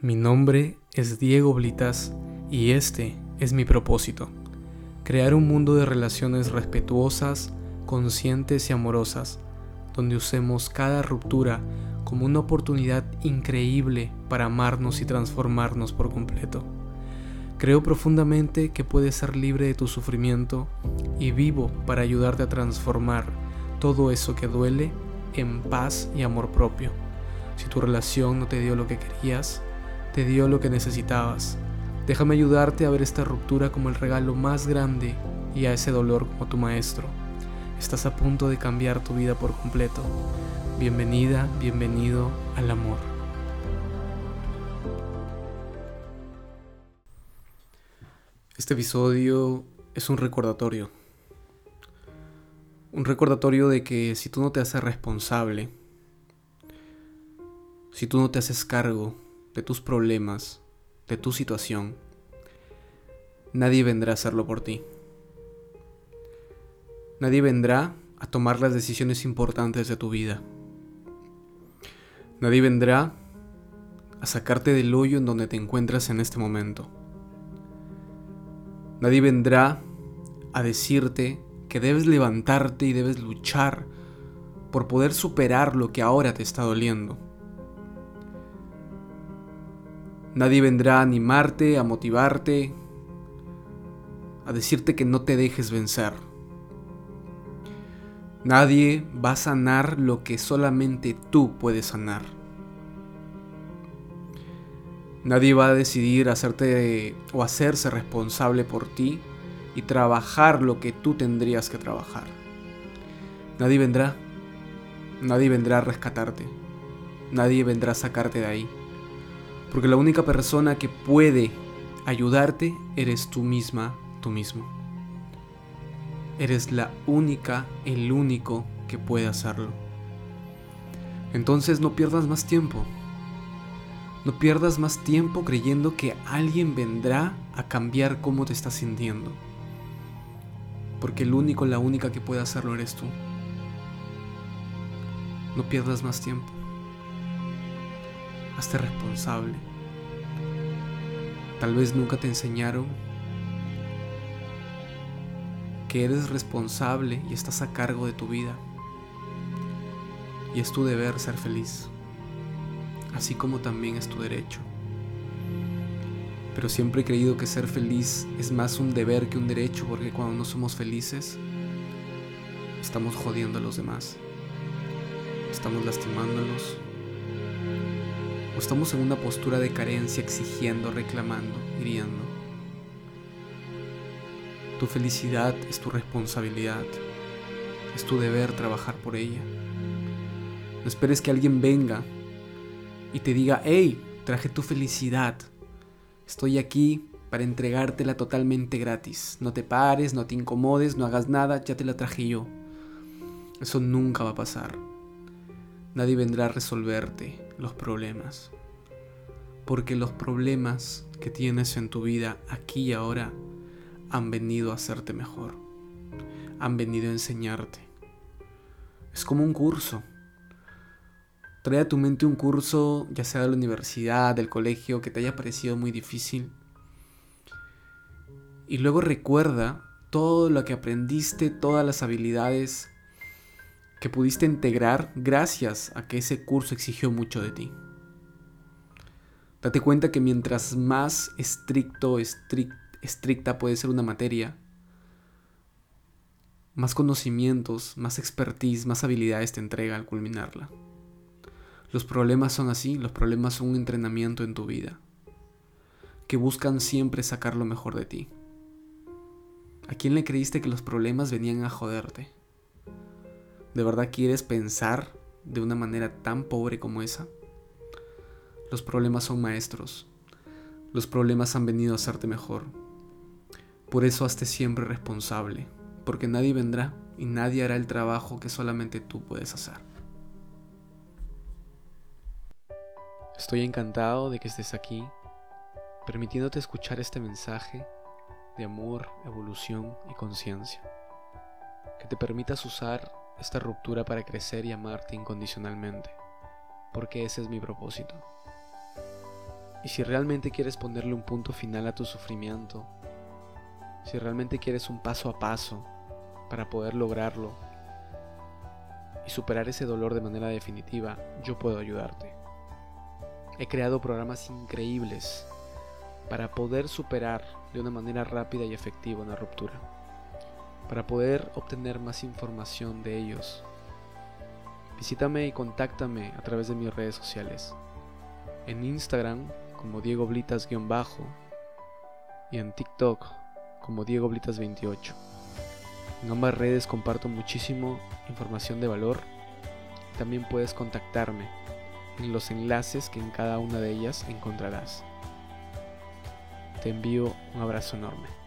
Mi nombre es Diego Blitas y este es mi propósito. Crear un mundo de relaciones respetuosas, conscientes y amorosas, donde usemos cada ruptura como una oportunidad increíble para amarnos y transformarnos por completo. Creo profundamente que puedes ser libre de tu sufrimiento y vivo para ayudarte a transformar todo eso que duele en paz y amor propio. Si tu relación no te dio lo que querías, te dio lo que necesitabas. Déjame ayudarte a ver esta ruptura como el regalo más grande y a ese dolor como tu maestro. Estás a punto de cambiar tu vida por completo. Bienvenida, bienvenido al amor. Este episodio es un recordatorio. Un recordatorio de que si tú no te haces responsable, si tú no te haces cargo de tus problemas, de tu situación, nadie vendrá a hacerlo por ti. Nadie vendrá a tomar las decisiones importantes de tu vida. Nadie vendrá a sacarte del hoyo en donde te encuentras en este momento. Nadie vendrá a decirte que debes levantarte y debes luchar por poder superar lo que ahora te está doliendo. Nadie vendrá a animarte, a motivarte, a decirte que no te dejes vencer. Nadie va a sanar lo que solamente tú puedes sanar. Nadie va a decidir hacerte o hacerse responsable por ti y trabajar lo que tú tendrías que trabajar. Nadie vendrá. Nadie vendrá a rescatarte. Nadie vendrá a sacarte de ahí. Porque la única persona que puede ayudarte eres tú misma, tú mismo. Eres la única, el único que puede hacerlo. Entonces no pierdas más tiempo. No pierdas más tiempo creyendo que alguien vendrá a cambiar cómo te estás sintiendo. Porque el único, la única que puede hacerlo eres tú. No pierdas más tiempo. Hazte responsable. Tal vez nunca te enseñaron que eres responsable y estás a cargo de tu vida. Y es tu deber ser feliz, así como también es tu derecho. Pero siempre he creído que ser feliz es más un deber que un derecho, porque cuando no somos felices, estamos jodiendo a los demás, estamos lastimándolos estamos en una postura de carencia exigiendo, reclamando, hiriendo. Tu felicidad es tu responsabilidad, es tu deber trabajar por ella. No esperes que alguien venga y te diga, hey, traje tu felicidad, estoy aquí para entregártela totalmente gratis. No te pares, no te incomodes, no hagas nada, ya te la traje yo. Eso nunca va a pasar. Nadie vendrá a resolverte los problemas. Porque los problemas que tienes en tu vida aquí y ahora han venido a hacerte mejor. Han venido a enseñarte. Es como un curso. Trae a tu mente un curso, ya sea de la universidad, del colegio, que te haya parecido muy difícil. Y luego recuerda todo lo que aprendiste, todas las habilidades que pudiste integrar gracias a que ese curso exigió mucho de ti. Date cuenta que mientras más estricto, estricta puede ser una materia, más conocimientos, más expertise, más habilidades te entrega al culminarla. Los problemas son así, los problemas son un entrenamiento en tu vida, que buscan siempre sacar lo mejor de ti. ¿A quién le creíste que los problemas venían a joderte? ¿De verdad quieres pensar de una manera tan pobre como esa? Los problemas son maestros. Los problemas han venido a hacerte mejor. Por eso hazte siempre responsable, porque nadie vendrá y nadie hará el trabajo que solamente tú puedes hacer. Estoy encantado de que estés aquí, permitiéndote escuchar este mensaje de amor, evolución y conciencia. Que te permitas usar esta ruptura para crecer y amarte incondicionalmente, porque ese es mi propósito. Y si realmente quieres ponerle un punto final a tu sufrimiento, si realmente quieres un paso a paso para poder lograrlo y superar ese dolor de manera definitiva, yo puedo ayudarte. He creado programas increíbles para poder superar de una manera rápida y efectiva una ruptura, para poder obtener más información de ellos. Visítame y contáctame a través de mis redes sociales. En Instagram como Diego Blitas-bajo y en TikTok como Diego Blitas28. En ambas redes comparto muchísimo información de valor. También puedes contactarme en los enlaces que en cada una de ellas encontrarás. Te envío un abrazo enorme.